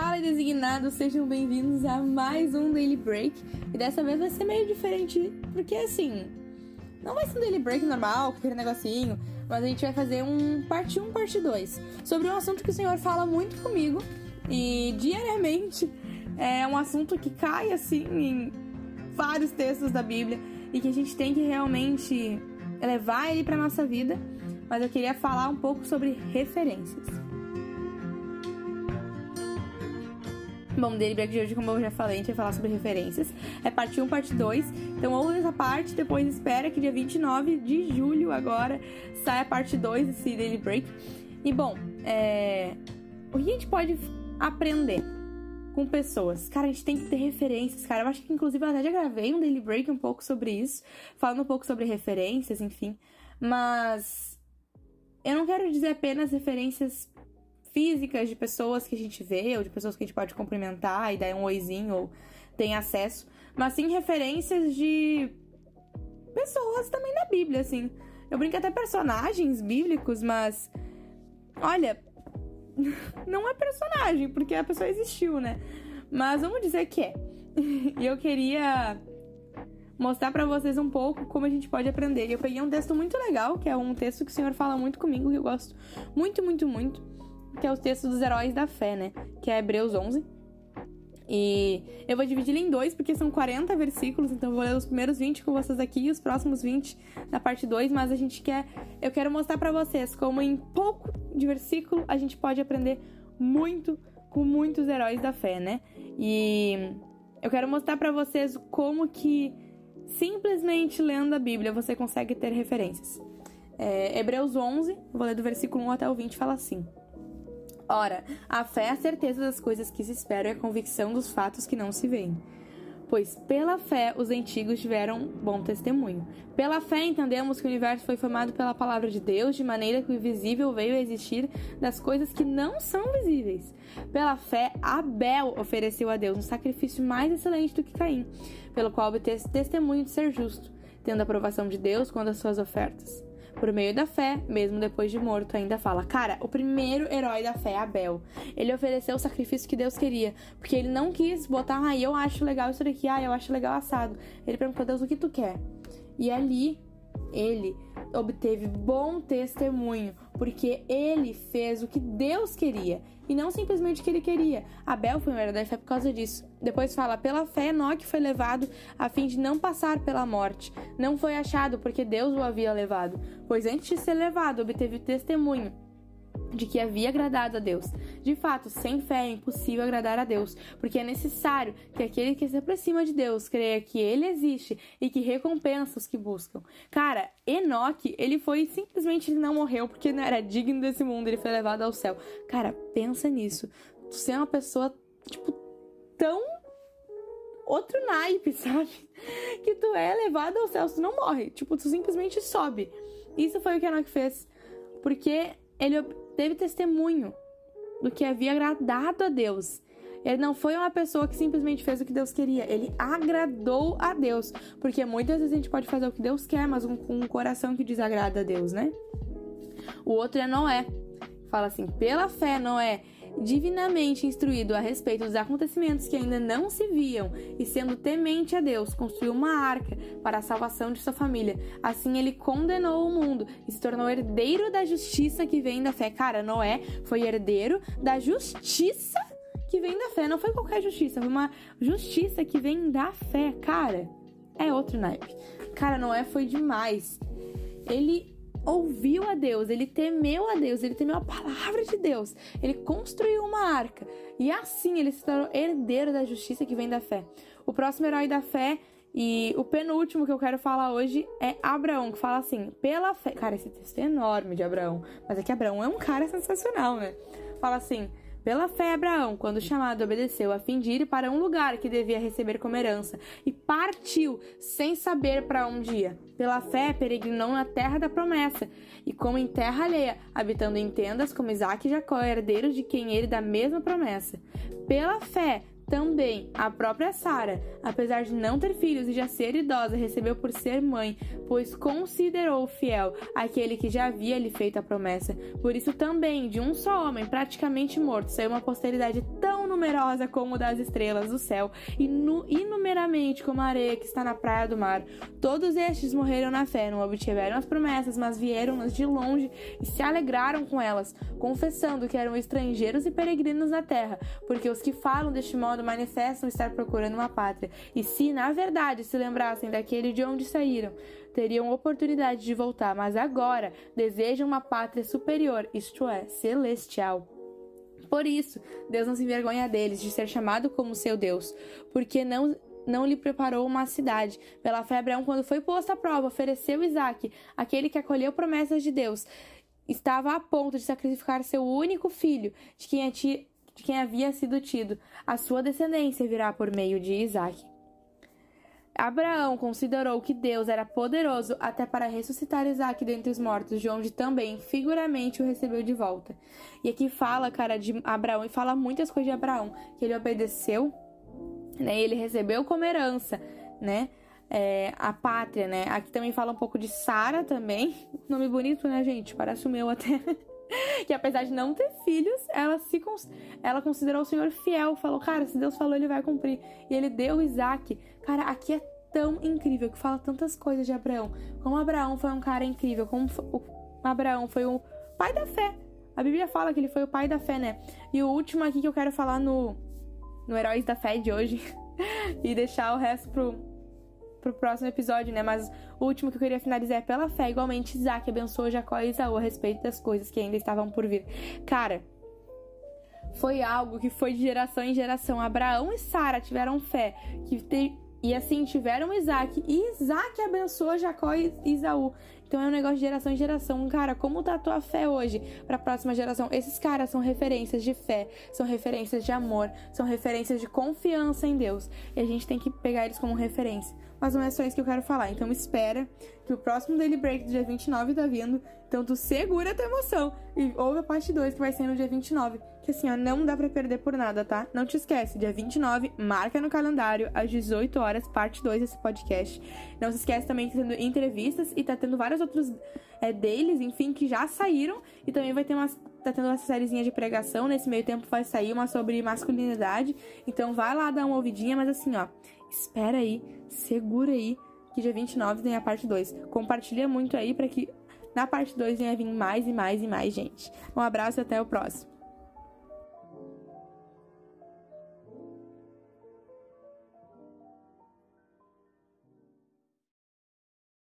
Fala designados, sejam bem-vindos a mais um Daily Break. E dessa vez vai ser meio diferente, porque assim, não vai ser um Daily Break normal, aquele negocinho, mas a gente vai fazer um parte 1, parte 2, sobre um assunto que o Senhor fala muito comigo e diariamente é um assunto que cai assim em vários textos da Bíblia e que a gente tem que realmente levar ele para nossa vida. Mas eu queria falar um pouco sobre referências. Bom, dele break de hoje, como eu já falei, a gente vai falar sobre referências. É parte 1, parte 2. Então ouve essa parte, depois espera que dia 29 de julho agora saia a parte 2 desse Daily Break. E bom, é... o que a gente pode aprender com pessoas? Cara, a gente tem que ter referências, cara. Eu acho que inclusive eu até já gravei um Daily Break um pouco sobre isso, falando um pouco sobre referências, enfim. Mas eu não quero dizer apenas referências físicas de pessoas que a gente vê, ou de pessoas que a gente pode cumprimentar e dar um oizinho ou tem acesso, mas sim referências de pessoas também da Bíblia, assim. Eu brinco até personagens bíblicos, mas olha, não é personagem, porque a pessoa existiu, né? Mas vamos dizer que é. E eu queria mostrar para vocês um pouco como a gente pode aprender. Eu peguei um texto muito legal, que é um texto que o Senhor fala muito comigo, que eu gosto muito, muito, muito que é o texto dos heróis da fé, né? Que é Hebreus 11. E eu vou dividir em dois, porque são 40 versículos, então eu vou ler os primeiros 20 com vocês aqui e os próximos 20 na parte 2, mas a gente quer, eu quero mostrar para vocês como em pouco de versículo a gente pode aprender muito com muitos heróis da fé, né? E eu quero mostrar para vocês como que simplesmente lendo a Bíblia você consegue ter referências. É, Hebreus 11, vou ler do versículo 1 até o 20, fala assim: Ora, a fé é a certeza das coisas que se esperam e a convicção dos fatos que não se veem. Pois pela fé os antigos tiveram bom testemunho. Pela fé entendemos que o universo foi formado pela palavra de Deus, de maneira que o invisível veio a existir das coisas que não são visíveis. Pela fé, Abel ofereceu a Deus um sacrifício mais excelente do que Caim, pelo qual obteve testemunho de ser justo, tendo a aprovação de Deus quanto às suas ofertas por meio da fé, mesmo depois de morto, ainda fala: Cara, o primeiro herói da fé é Abel. Ele ofereceu o sacrifício que Deus queria, porque ele não quis botar, ah, eu acho legal isso daqui, ah, eu acho legal assado. Ele perguntou: Deus, o que tu quer? E ali ele obteve bom testemunho, porque ele fez o que Deus queria e não simplesmente o que ele queria. Abel foi herói da fé por causa disso. Depois fala: pela fé, Enoque foi levado a fim de não passar pela morte. Não foi achado porque Deus o havia levado, pois antes de ser levado, obteve testemunho de que havia agradado a Deus. De fato, sem fé é impossível agradar a Deus, porque é necessário que aquele que se aproxima de Deus creia que ele existe e que recompensa os que buscam. Cara, Enoque, ele foi simplesmente ele não morreu porque não era digno desse mundo, ele foi levado ao céu. Cara, pensa nisso. Tu ser uma pessoa tipo tão outro naipe, sabe? Que tu é levado ao céu, tu não morre, tipo, tu simplesmente sobe. Isso foi o que Enoque fez. Porque ele teve testemunho do que havia agradado a Deus. Ele não foi uma pessoa que simplesmente fez o que Deus queria, ele agradou a Deus. Porque muitas vezes a gente pode fazer o que Deus quer, mas com um coração que desagrada a Deus, né? O outro é Noé. Fala assim: pela fé, Noé divinamente instruído a respeito dos acontecimentos que ainda não se viam e sendo temente a Deus, construiu uma arca para a salvação de sua família. Assim ele condenou o mundo e se tornou herdeiro da justiça que vem da fé. Cara, Noé foi herdeiro da justiça que vem da fé. Não foi qualquer justiça, foi uma justiça que vem da fé. Cara, é outro naipe. Cara, Noé foi demais. Ele ouviu a Deus, ele temeu a Deus, ele temeu a palavra de Deus, ele construiu uma arca e assim ele se tornou herdeiro da justiça que vem da fé. O próximo herói da fé e o penúltimo que eu quero falar hoje é Abraão, que fala assim: pela fé. Cara, esse texto é enorme de Abraão, mas é que Abraão é um cara sensacional, né? Fala assim: pela fé, Abraão, quando chamado, obedeceu a fim de ir para um lugar que devia receber como herança e partiu sem saber para onde ia. Pela fé, peregrinou na terra da promessa e, como em terra alheia, habitando em tendas como Isaac e Jacó, herdeiros de quem ele da mesma promessa. Pela fé, também a própria Sara, apesar de não ter filhos e já ser idosa, recebeu por ser mãe, pois considerou fiel aquele que já havia lhe feito a promessa. Por isso também, de um só homem praticamente morto, saiu uma posteridade tão numerosa como das estrelas do céu, e inumeramente como a areia que está na praia do mar. Todos estes morreram na fé, não obtiveram as promessas, mas vieram-nas de longe e se alegraram com elas, confessando que eram estrangeiros e peregrinos na terra, porque os que falam deste modo manifestam estar procurando uma pátria. E se, na verdade, se lembrassem daquele de onde saíram, teriam oportunidade de voltar, mas agora desejam uma pátria superior, isto é, celestial. Por isso, Deus não se envergonha deles de ser chamado como seu Deus, porque não não lhe preparou uma cidade. Pela fé, Abraão, quando foi posto à prova, ofereceu Isaac, aquele que acolheu promessas de Deus. Estava a ponto de sacrificar seu único filho, de quem, de quem havia sido tido. A sua descendência virá por meio de Isaac. Abraão considerou que Deus era poderoso até para ressuscitar Isaac dentre os mortos, de onde também figuramente o recebeu de volta. E aqui fala, cara, de Abraão e fala muitas coisas de Abraão, que ele obedeceu, né? Ele recebeu como herança, né? É, a pátria, né? Aqui também fala um pouco de Sara também. Nome bonito, né, gente? Parece o meu até. que apesar de não ter filhos, ela se ela considerou o Senhor fiel, falou, cara, se Deus falou, ele vai cumprir. E ele deu Isaac. Cara, aqui é tão incrível que fala tantas coisas de Abraão. Como Abraão foi um cara incrível, como Abraão foi o pai da fé. A Bíblia fala que ele foi o pai da fé, né? E o último aqui que eu quero falar no no Heróis da Fé de hoje e deixar o resto pro pro próximo episódio, né? Mas o último que eu queria finalizar é pela fé. Igualmente, Isaac abençoou Jacó e Isaú a respeito das coisas que ainda estavam por vir. Cara, foi algo que foi de geração em geração. Abraão e Sara tiveram fé, que te... e assim tiveram Isaac. E Isaac abençoou Jacó e Isaú. Então é um negócio de geração em geração. Cara, como tá a tua fé hoje para a próxima geração? Esses caras são referências de fé, são referências de amor, são referências de confiança em Deus. E a gente tem que pegar eles como referência. Mas não é só isso que eu quero falar. Então espera que o próximo Daily Break do dia 29 tá vindo. Então tu segura a tua emoção e ouve a parte 2 que vai ser no dia 29. Que assim, ó, não dá pra perder por nada, tá? Não te esquece, dia 29, marca no calendário, às 18 horas, parte 2 desse podcast. Não se esquece também que tá tendo entrevistas e tá tendo vários outros é, deles, enfim, que já saíram. E também vai ter umas. Tá tendo uma sériezinha de pregação. Nesse meio tempo vai sair uma sobre masculinidade. Então vai lá dar uma ouvidinha, mas assim, ó espera aí, segura aí, que dia 29 tem a parte 2. Compartilha muito aí para que na parte 2 venha vir mais e mais e mais gente. Um abraço e até o próximo.